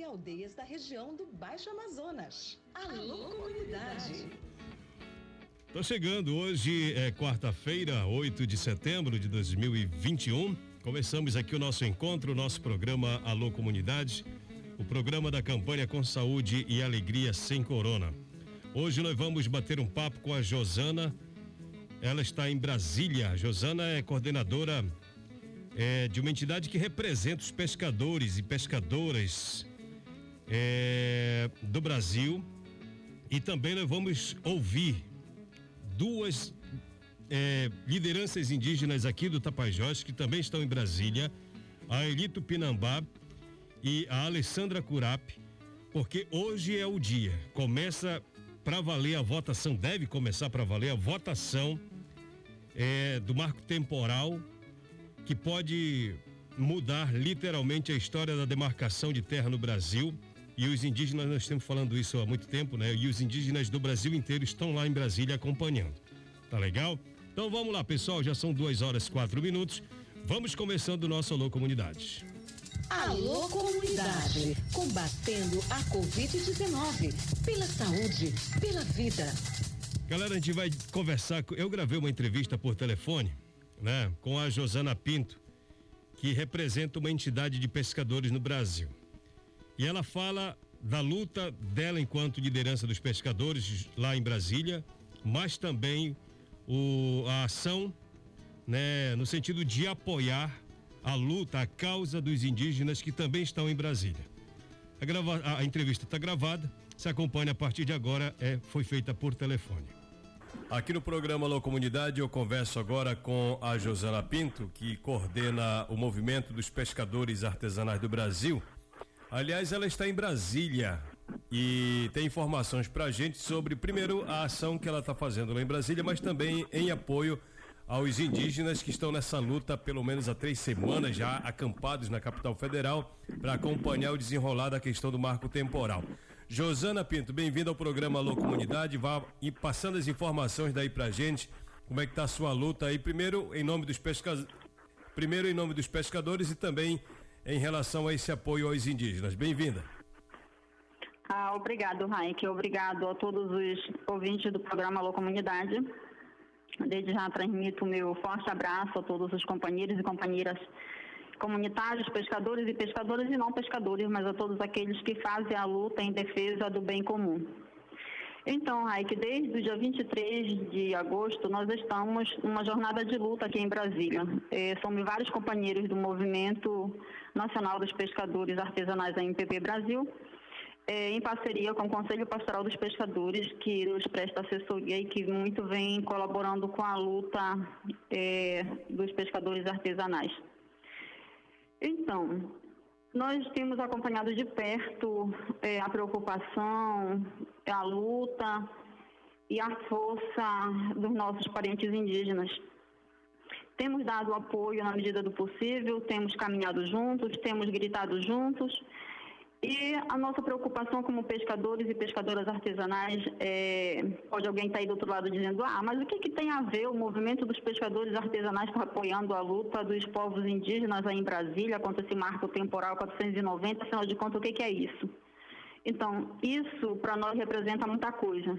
e aldeias da região do Baixo Amazonas. Alô, comunidade! Tô chegando hoje, é quarta-feira, 8 de setembro de 2021. Começamos aqui o nosso encontro, o nosso programa Alô Comunidade, o programa da campanha com saúde e alegria sem corona. Hoje nós vamos bater um papo com a Josana. Ela está em Brasília. A Josana é coordenadora é, de uma entidade que representa os pescadores e pescadoras é, do Brasil. E também nós vamos ouvir duas é, lideranças indígenas aqui do Tapajós, que também estão em Brasília, a Elito Pinambá e a Alessandra Curap, porque hoje é o dia. Começa para valer a votação, deve começar para valer a votação é, do marco temporal que pode mudar literalmente a história da demarcação de terra no Brasil. E os indígenas, nós estamos falando isso há muito tempo, né? E os indígenas do Brasil inteiro estão lá em Brasília acompanhando. Tá legal? Então vamos lá, pessoal. Já são duas horas quatro minutos. Vamos começando o nosso Alô Comunidade. Alô Comunidade, combatendo a Covid-19, pela saúde, pela vida. Galera, a gente vai conversar. Eu gravei uma entrevista por telefone né, com a Josana Pinto, que representa uma entidade de pescadores no Brasil. E ela fala da luta dela enquanto liderança dos pescadores lá em Brasília, mas também o, a ação né, no sentido de apoiar a luta, a causa dos indígenas que também estão em Brasília. A, grava, a, entrevista está gravada, se acompanha a partir de agora, é, foi feita por telefone. Aqui no programa Alô Comunidade eu converso agora com a Josana Pinto, que coordena o movimento dos pescadores artesanais do Brasil. Aliás, ela está em Brasília e tem informações para a gente sobre, primeiro, a ação que ela está fazendo lá em Brasília, mas também em apoio aos indígenas que estão nessa luta pelo menos há três semanas já acampados na capital federal para acompanhar o desenrolar da questão do marco temporal. Josana Pinto, bem-vinda ao programa Alô Comunidade. Vá e passando as informações daí pra gente. Como é que tá a sua luta aí? Primeiro, em nome dos pescadores. Primeiro, em nome dos pescadores e também em relação a esse apoio aos indígenas. Bem-vinda. Ah, obrigado, Raik. Obrigado a todos os ouvintes do programa Alô Comunidade. Desde já transmito o meu forte abraço a todos os companheiros e companheiras comunitários, pescadores e pescadoras e não pescadores, mas a todos aqueles que fazem a luta em defesa do bem comum. Então, Raik, desde o dia 23 de agosto, nós estamos numa jornada de luta aqui em Brasília. É, somos vários companheiros do Movimento Nacional dos Pescadores Artesanais, a MPP Brasil, é, em parceria com o Conselho Pastoral dos Pescadores, que nos presta assessoria e que muito vem colaborando com a luta é, dos pescadores artesanais. Então, nós temos acompanhado de perto é, a preocupação, a luta e a força dos nossos parentes indígenas. Temos dado apoio na medida do possível, temos caminhado juntos, temos gritado juntos e a nossa preocupação como pescadores e pescadoras artesanais, é, pode alguém estar tá aí do outro lado dizendo, ah, mas o que, que tem a ver o movimento dos pescadores artesanais apoiando a luta dos povos indígenas aí em Brasília contra esse marco temporal 490, afinal de contas, o que, que é isso? Então, isso para nós representa muita coisa.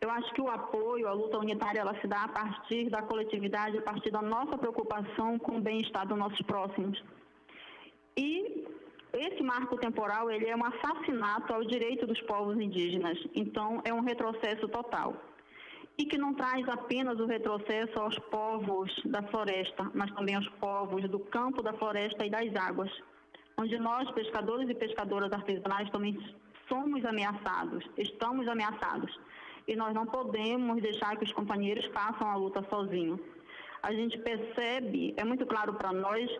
Eu acho que o apoio à luta unitária ela se dá a partir da coletividade, a partir da nossa preocupação com o bem-estar dos nossos próximos. E esse marco temporal ele é um assassinato ao direito dos povos indígenas, então é um retrocesso total. E que não traz apenas o retrocesso aos povos da floresta, mas também aos povos do campo, da floresta e das águas, onde nós, pescadores e pescadoras artesanais, também somos ameaçados, estamos ameaçados. E nós não podemos deixar que os companheiros façam a luta sozinhos. A gente percebe, é muito claro para nós,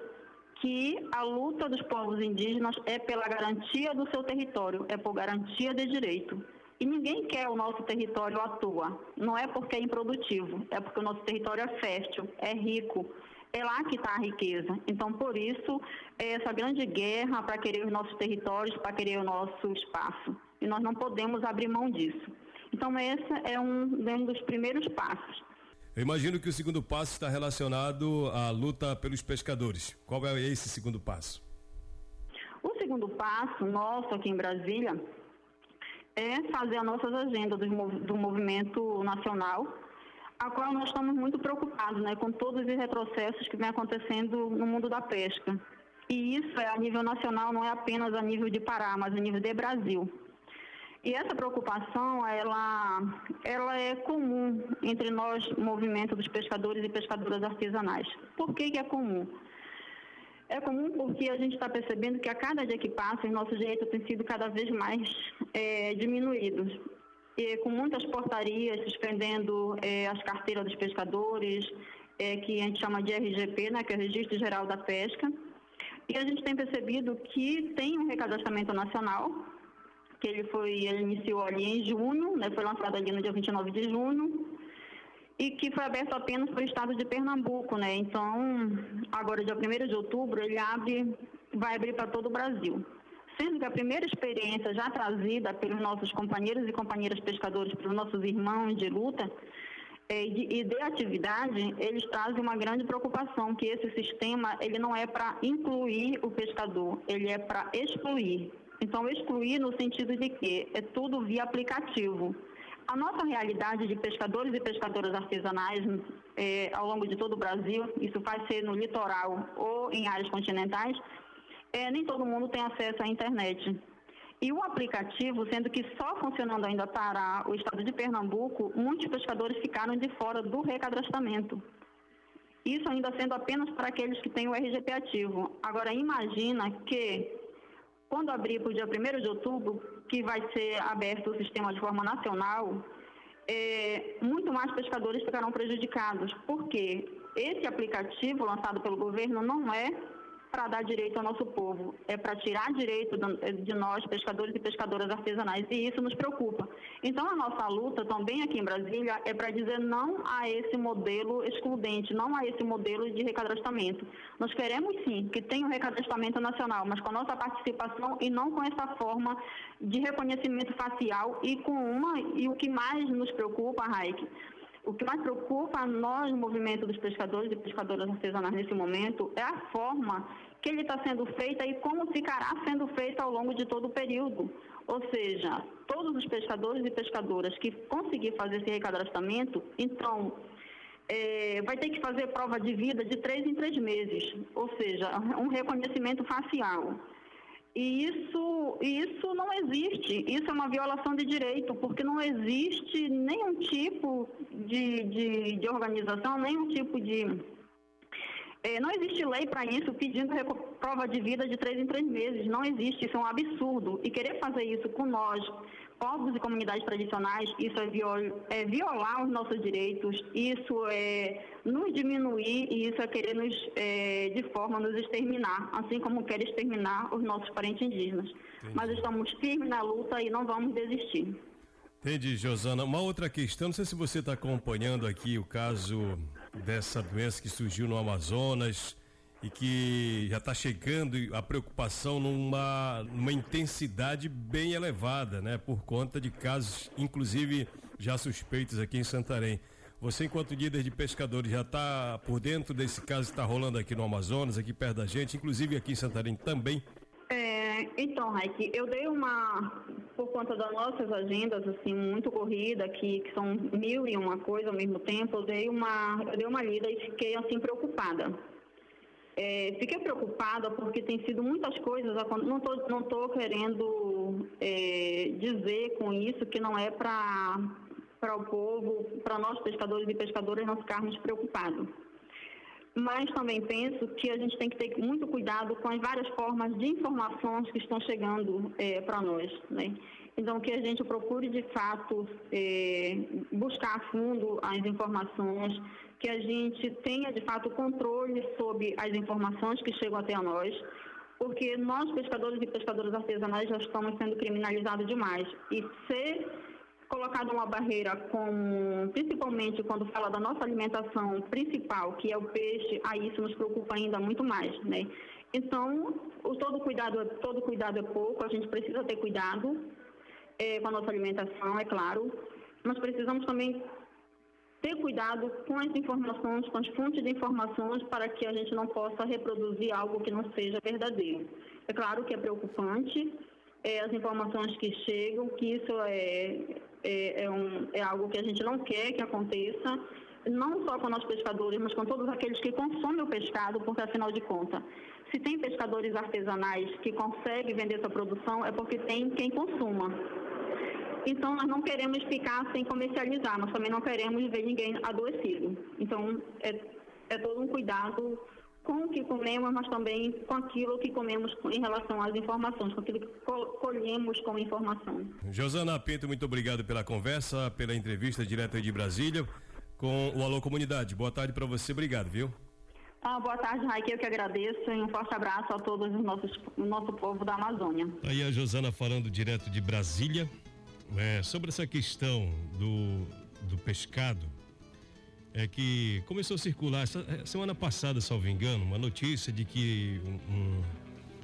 que a luta dos povos indígenas é pela garantia do seu território, é por garantia de direito. E ninguém quer o nosso território à toa. Não é porque é improdutivo, é porque o nosso território é fértil, é rico. É lá que está a riqueza. Então, por isso, é essa grande guerra para querer os nossos territórios, para querer o nosso espaço. E nós não podemos abrir mão disso. Então, esse é um, um dos primeiros passos. Eu imagino que o segundo passo está relacionado à luta pelos pescadores. Qual é esse segundo passo? O segundo passo nosso aqui em Brasília é fazer as nossas agendas do, movimento nacional, a qual nós estamos muito preocupados né, com todos os retrocessos que vem acontecendo no mundo da pesca. E isso é a nível nacional, não é apenas a nível de Pará, mas a nível de Brasil. E essa preocupação, ela, ela é comum entre nós, movimento dos pescadores e pescadoras artesanais. Por que, que é comum? É comum porque a gente está percebendo que a cada dia que passa, os nossos direitos têm sido cada vez mais é, diminuídos. E com muitas portarias suspendendo é, as carteiras dos pescadores, é, que a gente chama de RGP, né, que é o Registro Geral da Pesca. E a gente tem percebido que tem um recadastramento nacional, que ele foi, ele iniciou ali em junho, né, foi lançado ali no dia 29 de junho, e que foi aberto apenas para o estado de Pernambuco, né? Então, agora dia 1 de outubro, ele abre, vai abrir para todo o Brasil. Sendo que a primeira experiência já trazida pelos nossos companheiros e companheiras pescadores, pelos nossos irmãos de luta é, e de atividade, eles trazem uma grande preocupação, que esse sistema ele não é para incluir o pescador, ele é para excluir. Então, excluir no sentido de que é tudo via aplicativo. A nossa realidade de pescadores e pescadoras artesanais é, ao longo de todo o Brasil, isso vai ser no litoral ou em áreas continentais, é, nem todo mundo tem acesso à internet. E o aplicativo, sendo que só funcionando ainda para o estado de Pernambuco, muitos pescadores ficaram de fora do recadastramento. Isso ainda sendo apenas para aqueles que têm o RGP ativo. Agora, imagina que, quando abrir para o dia 1 de outubro, que vai ser aberto o sistema de forma nacional, é, muito mais pescadores ficarão prejudicados, porque esse aplicativo lançado pelo governo não é para dar direito ao nosso povo, é para tirar direito de nós, pescadores e pescadoras artesanais, e isso nos preocupa. Então, a nossa luta também aqui em Brasília é para dizer não a esse modelo excludente, não a esse modelo de recadastramento. Nós queremos sim que tenha o um recadastramento nacional, mas com a nossa participação e não com essa forma de reconhecimento facial e com uma, e o que mais nos preocupa, Raik, o que mais preocupa a nós, no movimento dos pescadores e pescadoras artesanais nesse momento, é a forma que ele está sendo feita e como ficará sendo feita ao longo de todo o período. Ou seja, todos os pescadores e pescadoras que conseguir fazer esse recadastramento, então, é, vai ter que fazer prova de vida de três em três meses, ou seja, um reconhecimento facial. E isso, isso não existe. Isso é uma violação de direito, porque não existe nenhum tipo de, de, de organização, nenhum tipo de. É, não existe lei para isso pedindo prova de vida de três em três meses. Não existe. Isso é um absurdo. E querer fazer isso com nós, povos e comunidades tradicionais, isso é, viol, é violar os nossos direitos, isso é nos diminuir e isso é querer nos, é, de forma, nos exterminar, assim como quer exterminar os nossos parentes indígenas. Entendi. Mas estamos firmes na luta e não vamos desistir. Entendi, Josana. Uma outra questão, não sei se você está acompanhando aqui o caso dessa doença que surgiu no Amazonas, e que já está chegando a preocupação numa, numa intensidade bem elevada, né? Por conta de casos, inclusive já suspeitos aqui em Santarém. Você, enquanto líder de pescadores, já está por dentro desse caso que está rolando aqui no Amazonas, aqui perto da gente, inclusive aqui em Santarém também? É, então, Raik, eu dei uma, por conta das nossas agendas, assim, muito corrida, aqui, que são mil e uma coisa ao mesmo tempo, eu dei uma, eu dei uma lida e fiquei, assim, preocupada é, fiquei preocupada porque tem sido muitas coisas, não estou não tô querendo é, dizer com isso que não é para o povo, para nós pescadores e pescadoras não ficarmos preocupados. Mas também penso que a gente tem que ter muito cuidado com as várias formas de informações que estão chegando é, para nós. Né? Então, que a gente procure de fato é, buscar a fundo as informações, que a gente tenha de fato controle sobre as informações que chegam até nós, porque nós, pescadores e pescadoras artesanais, já estamos sendo criminalizados demais. E ser colocado uma barreira com, principalmente quando fala da nossa alimentação principal, que é o peixe, aí isso nos preocupa ainda muito mais, né? Então, o todo cuidado, todo cuidado é pouco, a gente precisa ter cuidado é, com a nossa alimentação, é claro, mas precisamos também ter cuidado com as informações, com as fontes de informações, para que a gente não possa reproduzir algo que não seja verdadeiro. É claro que é preocupante é, as informações que chegam, que isso é, é, é, um, é algo que a gente não quer que aconteça, não só com nós pescadores, mas com todos aqueles que consomem o pescado, porque afinal de contas, se tem pescadores artesanais que conseguem vender essa produção, é porque tem quem consuma. Então, nós não queremos ficar sem comercializar, nós também não queremos ver ninguém adoecido. Então, é, é todo um cuidado com o que comemos, mas também com aquilo que comemos em relação às informações, com aquilo que colhemos como informação. Josana Pinto, muito obrigado pela conversa, pela entrevista direta de Brasília com o Alô Comunidade. Boa tarde para você, obrigado, viu? Ah, boa tarde, Raik, eu que agradeço e um forte abraço a todos os nossos, o nosso povo da Amazônia. Aí a Josana falando direto de Brasília, é, sobre essa questão do, do pescado, é que começou a circular essa, é, semana passada, salvo engano, uma notícia de que um, um,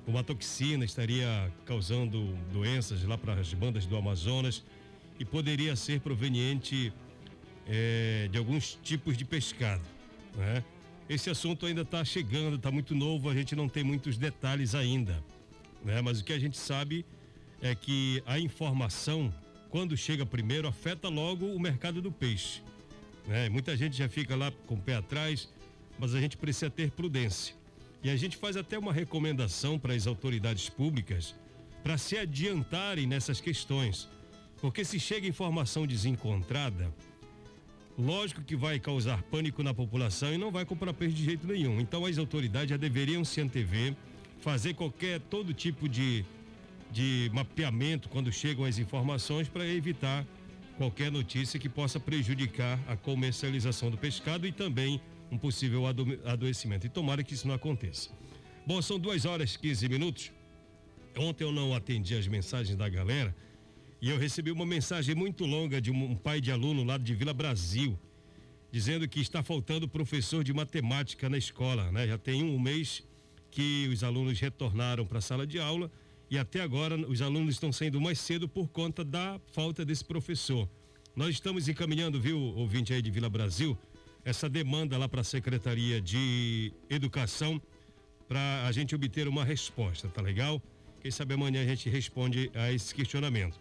uma toxina estaria causando doenças lá para as bandas do Amazonas e poderia ser proveniente é, de alguns tipos de pescado, né? Esse assunto ainda está chegando, está muito novo, a gente não tem muitos detalhes ainda, né? Mas o que a gente sabe é que a informação, quando chega primeiro, afeta logo o mercado do peixe, né? Muita gente já fica lá com o pé atrás, mas a gente precisa ter prudência. E a gente faz até uma recomendação para as autoridades públicas para se adiantarem nessas questões, porque se chega informação desencontrada, Lógico que vai causar pânico na população e não vai comprar peixe de jeito nenhum. Então as autoridades já deveriam se antever, fazer qualquer todo tipo de, de mapeamento quando chegam as informações para evitar qualquer notícia que possa prejudicar a comercialização do pescado e também um possível ado adoecimento. E tomara que isso não aconteça. Bom, são duas horas e 15 minutos. Ontem eu não atendi as mensagens da galera e eu recebi uma mensagem muito longa de um pai de aluno lá de Vila Brasil, dizendo que está faltando professor de matemática na escola, né? Já tem um mês que os alunos retornaram para a sala de aula e até agora os alunos estão saindo mais cedo por conta da falta desse professor. Nós estamos encaminhando, viu, ouvinte aí de Vila Brasil, essa demanda lá para a Secretaria de Educação para a gente obter uma resposta, tá legal? Quem sabe amanhã a gente responde a esse questionamento.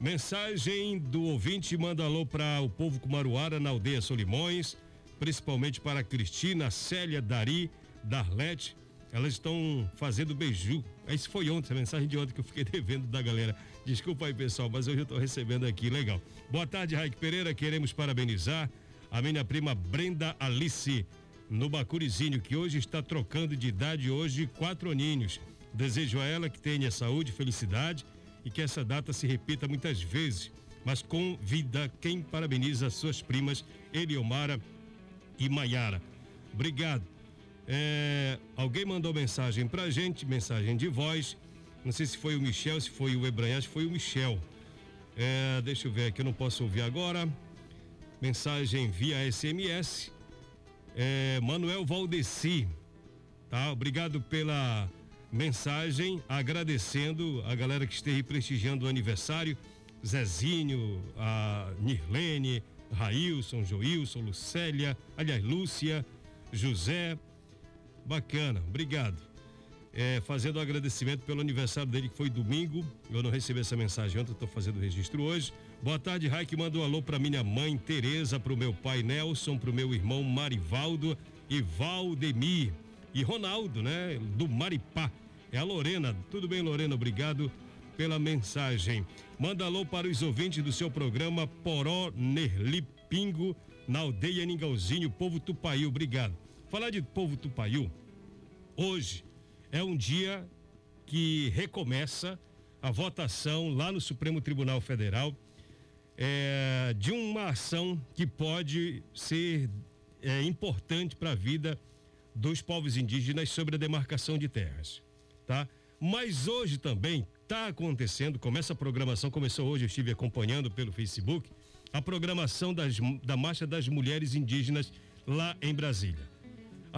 Mensagem do ouvinte manda alô para o povo Cumaruara na aldeia Solimões, principalmente para Cristina, Célia, Dari, Darlete. Elas estão fazendo beiju. Isso foi ontem, a mensagem de ontem que eu fiquei devendo da galera. Desculpa aí, pessoal, mas hoje eu estou recebendo aqui. Legal. Boa tarde, Raik Pereira. Queremos parabenizar a minha prima Brenda Alice no Bacurizinho, que hoje está trocando de idade, hoje quatro aninhos. Desejo a ela que tenha saúde, felicidade e que essa data se repita muitas vezes, mas com vida. Quem parabeniza suas primas Eliomara e Maiara. Obrigado. É, alguém mandou mensagem pra gente, mensagem de voz. Não sei se foi o Michel, se foi o Ebranha, acho que foi o Michel. É, deixa eu ver aqui, eu não posso ouvir agora. Mensagem via SMS. É, Manuel Valdeci, tá? Obrigado pela mensagem agradecendo a galera que esteve prestigiando o aniversário, Zezinho, a Nirlene, Railson, Joilson, Lucélia, aliás, Lúcia, José. Bacana, obrigado. É, fazendo um agradecimento pelo aniversário dele, que foi domingo. Eu não recebi essa mensagem ontem, estou fazendo o registro hoje. Boa tarde, Raik. Manda um alô para minha mãe Tereza, para o meu pai Nelson, para o meu irmão Marivaldo e Valdemir e Ronaldo, né? Do Maripá. É a Lorena. Tudo bem, Lorena? Obrigado pela mensagem. Manda alô para os ouvintes do seu programa Poró Nerli Pingo, na aldeia Ningauzinho, povo Tupaiu. Obrigado. Falar de povo Tupaiu, hoje é um dia que recomeça a votação lá no Supremo Tribunal Federal é, de uma ação que pode ser é, importante para a vida dos povos indígenas sobre a demarcação de terras, tá? Mas hoje também está acontecendo, começa a programação, começou hoje, eu estive acompanhando pelo Facebook, a programação das, da Marcha das Mulheres Indígenas lá em Brasília.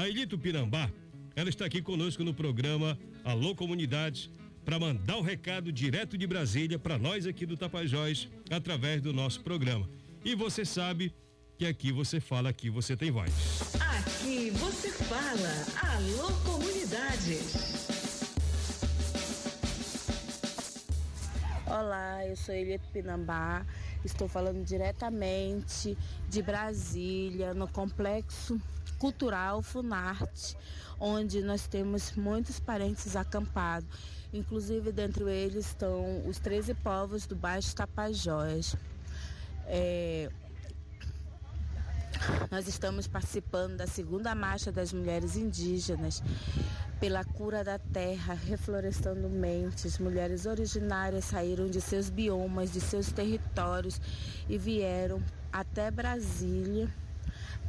A Elito Pirambá, ela está aqui conosco no programa Alô Comunidades, para mandar o recado direto de Brasília para nós aqui do Tapajós, através do nosso programa. E você sabe que aqui você fala, aqui você tem voz. Aqui você fala. Alô comunidade. Olá, eu sou Eliette Pinambá. Estou falando diretamente de Brasília, no Complexo Cultural Funarte, onde nós temos muitos parentes acampados. Inclusive, dentre eles estão os 13 povos do Baixo Tapajós. É, nós estamos participando da segunda marcha das mulheres indígenas pela cura da terra, reflorestando mentes. Mulheres originárias saíram de seus biomas, de seus territórios e vieram até Brasília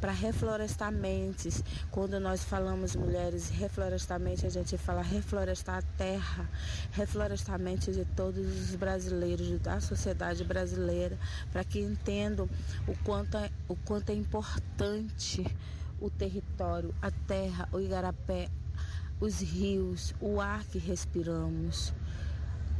para reflorestar mentes. Quando nós falamos mulheres reflorestar mente, a gente fala reflorestar a terra, mente de todos os brasileiros, da sociedade brasileira, para que entendam o quanto, é, o quanto é importante o território, a terra, o igarapé, os rios, o ar que respiramos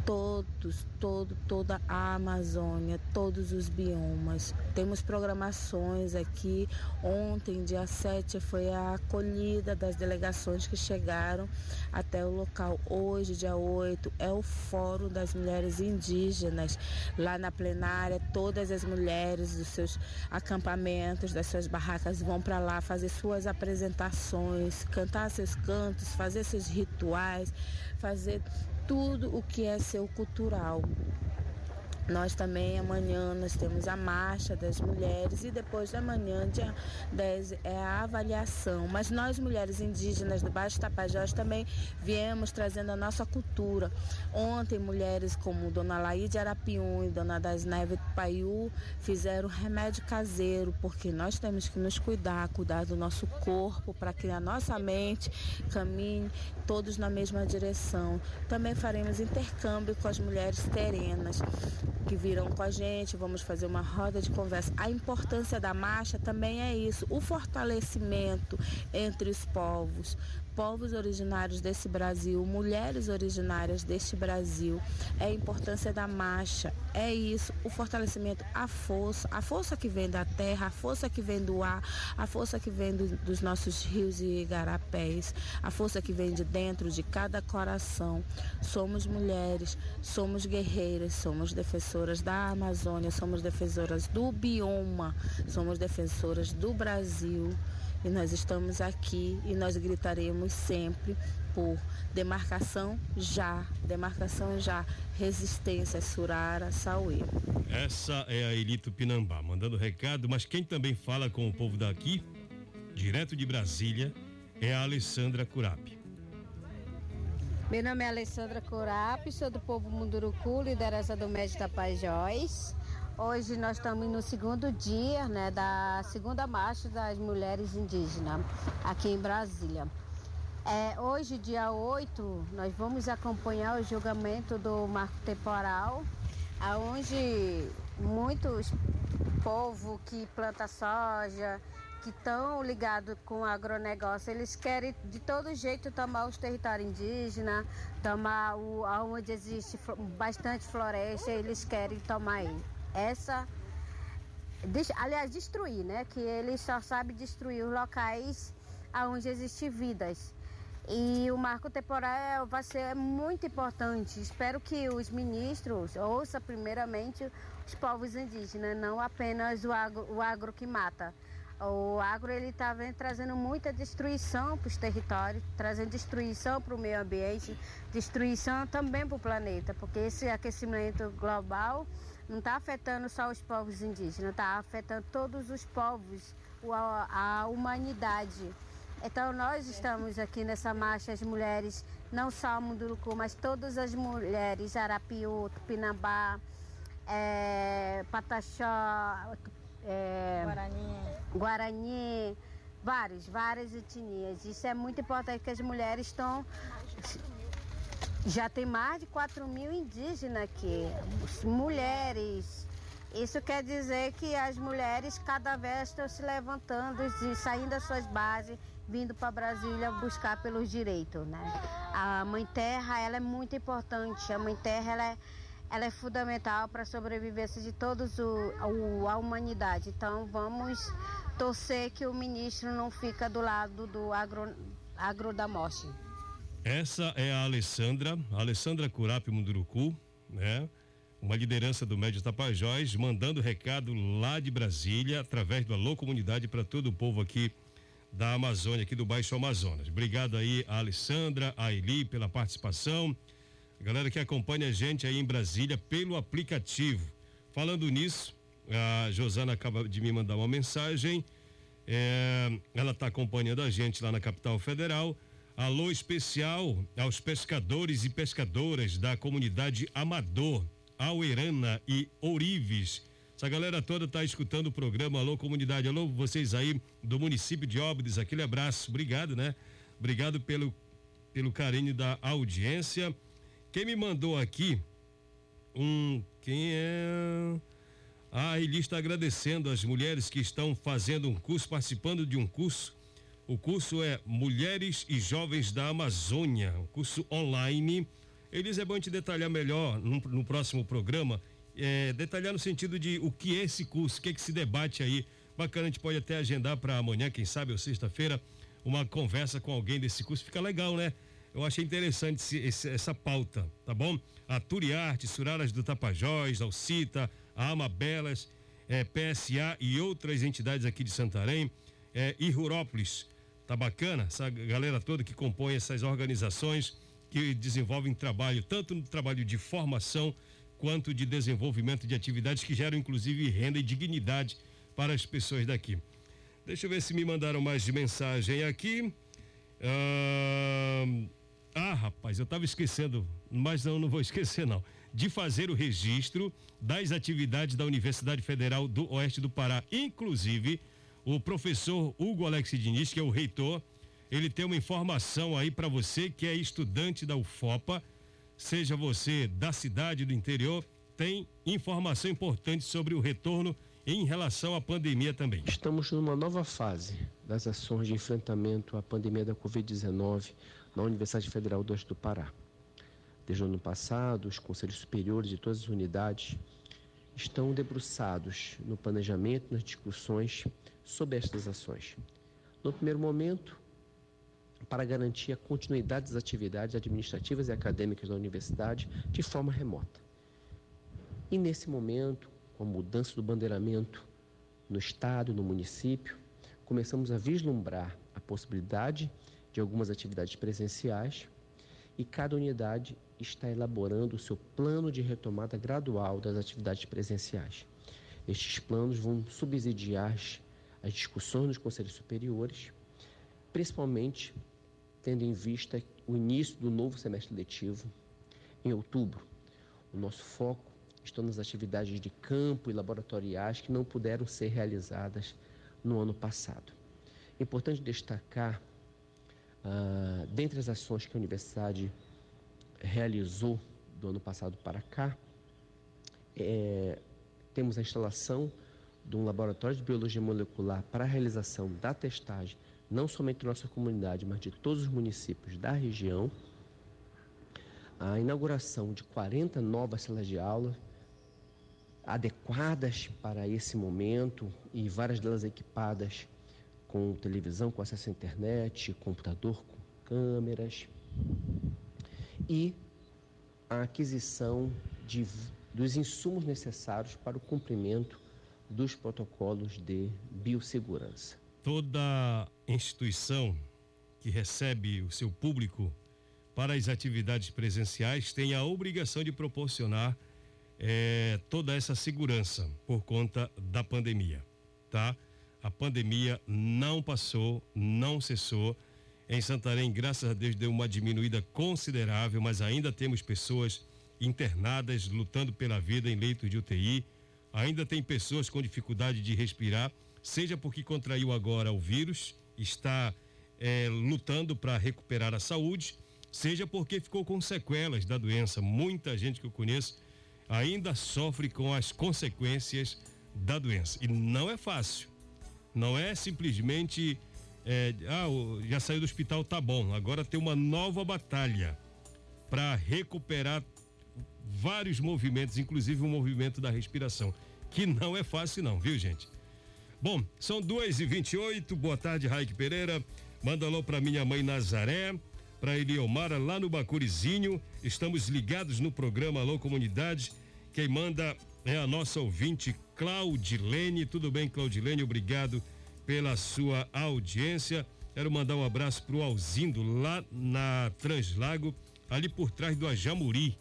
todos, todo, toda a Amazônia, todos os biomas. Temos programações aqui. Ontem, dia 7, foi a acolhida das delegações que chegaram até o local. Hoje, dia 8, é o Fórum das Mulheres Indígenas. Lá na plenária, todas as mulheres dos seus acampamentos, das suas barracas, vão para lá fazer suas apresentações, cantar seus cantos, fazer seus rituais, fazer tudo o que é seu cultural. Nós também amanhã nós temos a marcha das mulheres e depois da manhã, dia 10, é a avaliação. Mas nós, mulheres indígenas do Baixo Tapajós, também viemos trazendo a nossa cultura. Ontem, mulheres como Dona Laíde Arapiun e Dona das Neves Paiú fizeram remédio caseiro, porque nós temos que nos cuidar, cuidar do nosso corpo, para que a nossa mente caminhe todos na mesma direção. Também faremos intercâmbio com as mulheres terenas que virão com a gente, vamos fazer uma roda de conversa. A importância da marcha também é isso, o fortalecimento entre os povos, povos originários desse Brasil, mulheres originárias deste Brasil, é a importância da marcha, é isso, o fortalecimento, a força, a força que vem da terra, a força que vem do ar, a força que vem do, dos nossos rios e igarapés, a força que vem de dentro de cada coração. Somos mulheres, somos guerreiras, somos defensoras da Amazônia, somos defensoras do bioma, somos defensoras do Brasil. E nós estamos aqui e nós gritaremos sempre por demarcação já, demarcação já, resistência Surara, Sauê. Essa é a Elito Pinambá, mandando recado, mas quem também fala com o povo daqui, direto de Brasília, é a Alessandra Curapi. Meu nome é Alessandra Curapi, sou do povo Munduruku, liderança do Médio Tapajós. Hoje nós estamos no segundo dia né, da segunda marcha das mulheres indígenas aqui em Brasília. É, hoje, dia 8, nós vamos acompanhar o julgamento do marco temporal, onde muitos povo que planta soja, que estão ligados com agronegócio, eles querem de todo jeito tomar os territórios indígenas, tomar o, onde existe bastante floresta, eles querem tomar ele essa. Aliás, destruir, né? Que ele só sabe destruir os locais onde existem vidas. E o marco temporal vai ser muito importante. Espero que os ministros ouçam primeiramente os povos indígenas, não apenas o agro, o agro que mata. O agro ele está trazendo muita destruição para os territórios, trazendo destruição para o meio ambiente, destruição também para o planeta, porque esse aquecimento global não está afetando só os povos indígenas, está afetando todos os povos, a, humanidade. Então nós estamos aqui nessa marcha, as mulheres, não só Munduruku, mas todas as mulheres, Arapiú, Tupinambá, é, Pataxó, é, Guarani. Guarani, várias, várias etnias. Isso é muito importante que as mulheres estão já tem mais de 4 mil indígenas aqui, mulheres. Isso quer dizer que as mulheres cada vez estão se levantando e saindo das suas bases, vindo para Brasília buscar pelos direitos, né? A Mãe Terra, ela é muito importante. A Mãe Terra, ela é, ela é fundamental para a sobrevivência de todos o, a humanidade. Então vamos torcer que o ministro não fica do lado do agro, agro da morte. Essa é a Alessandra, a Alessandra Curapi Munduruku, né? Uma liderança do Médio Tapajós, mandando recado lá de Brasília, através da Alô Comunidade, para todo o povo aqui da Amazônia, aqui do Baixo Amazonas. Obrigado aí a Alessandra, a Eli pela participação. A galera que acompanha a gente aí em Brasília pelo aplicativo. Falando nisso, a Josana acaba de me mandar uma mensagem. É, ela está acompanhando a gente lá na capital federal. Alô especial aos pescadores e pescadoras da comunidade Amador, Auerana e Ourives essa galera toda tá escutando o programa Alô Comunidade. Alô, vocês aí do município de Óbidos, aquele abraço. Obrigado, né? Obrigado pelo, pelo carinho da audiência. Quem me mandou aqui um. Quem é. Ah, ele está agradecendo as mulheres que estão fazendo um curso, participando de um curso. O curso é Mulheres e Jovens da Amazônia, um curso online. Eles é bom te detalhar melhor no, no próximo programa é, detalhar no sentido de o que é esse curso, o que, é que se debate aí. Bacana, a gente pode até agendar para amanhã, quem sabe, ou sexta-feira, uma conversa com alguém desse curso. Fica legal, né? Eu achei interessante esse, esse, essa pauta, tá bom? A Turiarte, Suraras do Tapajós, Alcita, a Amabelas, é, PSA e outras entidades aqui de Santarém, é, e Rurópolis. Tá bacana? Essa galera toda que compõe essas organizações que desenvolvem trabalho, tanto no trabalho de formação quanto de desenvolvimento de atividades que geram inclusive renda e dignidade para as pessoas daqui. Deixa eu ver se me mandaram mais de mensagem aqui. Ah, ah rapaz, eu estava esquecendo, mas não, não vou esquecer não. De fazer o registro das atividades da Universidade Federal do Oeste do Pará. Inclusive, o professor Hugo Alex Diniz, que é o reitor, ele tem uma informação aí para você que é estudante da UFOPA seja você da cidade do interior, tem informação importante sobre o retorno em relação à pandemia também. Estamos numa nova fase das ações de enfrentamento à pandemia da Covid-19 na Universidade Federal do Oeste do Pará. Desde o ano passado, os conselhos superiores de todas as unidades estão debruçados no planejamento, nas discussões sobre estas ações. No primeiro momento, para garantir a continuidade das atividades administrativas e acadêmicas da universidade de forma remota. E nesse momento, com a mudança do bandeiramento no estado no município, começamos a vislumbrar a possibilidade de algumas atividades presenciais e cada unidade está elaborando o seu plano de retomada gradual das atividades presenciais. Estes planos vão subsidiar as discussões nos conselhos superiores, principalmente tendo em vista o início do novo semestre letivo em outubro. O nosso foco está nas atividades de campo e laboratoriais que não puderam ser realizadas no ano passado. Importante destacar, ah, dentre as ações que a universidade realizou do ano passado para cá, é, temos a instalação de um laboratório de biologia molecular para a realização da testagem não somente nossa comunidade, mas de todos os municípios da região. A inauguração de 40 novas salas de aula adequadas para esse momento e várias delas equipadas com televisão, com acesso à internet, computador com câmeras e a aquisição de, dos insumos necessários para o cumprimento dos protocolos de biossegurança. Toda instituição que recebe o seu público para as atividades presenciais tem a obrigação de proporcionar eh, toda essa segurança por conta da pandemia, tá? A pandemia não passou, não cessou. Em Santarém, graças a Deus, deu uma diminuída considerável, mas ainda temos pessoas internadas lutando pela vida em leitos de UTI. Ainda tem pessoas com dificuldade de respirar seja porque contraiu agora o vírus, está é, lutando para recuperar a saúde, seja porque ficou com sequelas da doença. Muita gente que eu conheço ainda sofre com as consequências da doença. E não é fácil. Não é simplesmente. É, ah, já saiu do hospital, tá bom. Agora tem uma nova batalha para recuperar vários movimentos, inclusive o movimento da respiração, que não é fácil não, viu gente? Bom, são duas e vinte e oito, boa tarde, Raik Pereira, manda alô pra minha mãe Nazaré, pra Eliomara lá no Bacurizinho, estamos ligados no programa Alô Comunidade, quem manda é a nossa ouvinte Claudilene, tudo bem Claudilene, obrigado pela sua audiência, quero mandar um abraço pro Alzindo lá na Translago, ali por trás do Ajamuri,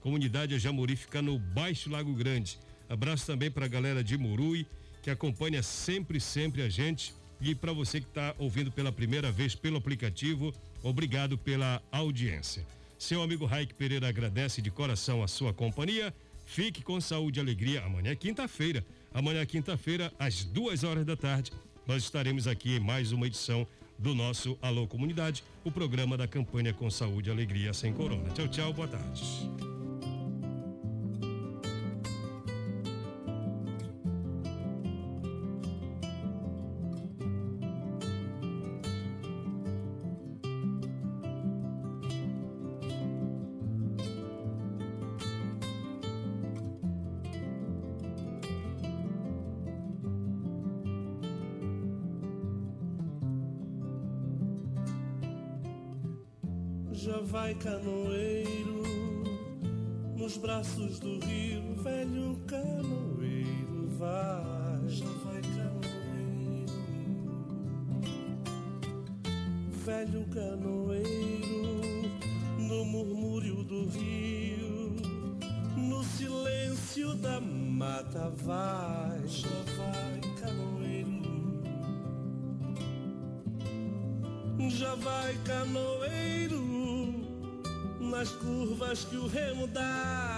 Comunidade Ajamuri fica no Baixo Lago Grande. Abraço também para a galera de Murui, que acompanha sempre, sempre a gente. E para você que está ouvindo pela primeira vez pelo aplicativo, obrigado pela audiência. Seu amigo Raik Pereira agradece de coração a sua companhia. Fique com saúde e alegria. Amanhã é quinta-feira. Amanhã, é quinta-feira, às duas horas da tarde, nós estaremos aqui em mais uma edição do nosso Alô Comunidade, o programa da campanha com saúde e alegria sem corona. Tchau, tchau, boa tarde. Já vai canoeiro nos braços do rio, velho canoeiro vai. Já vai canoeiro, velho canoeiro no murmúrio do rio, no silêncio da mata vai. Já vai canoeiro. Já vai canoeiro nas curvas que o remo dá.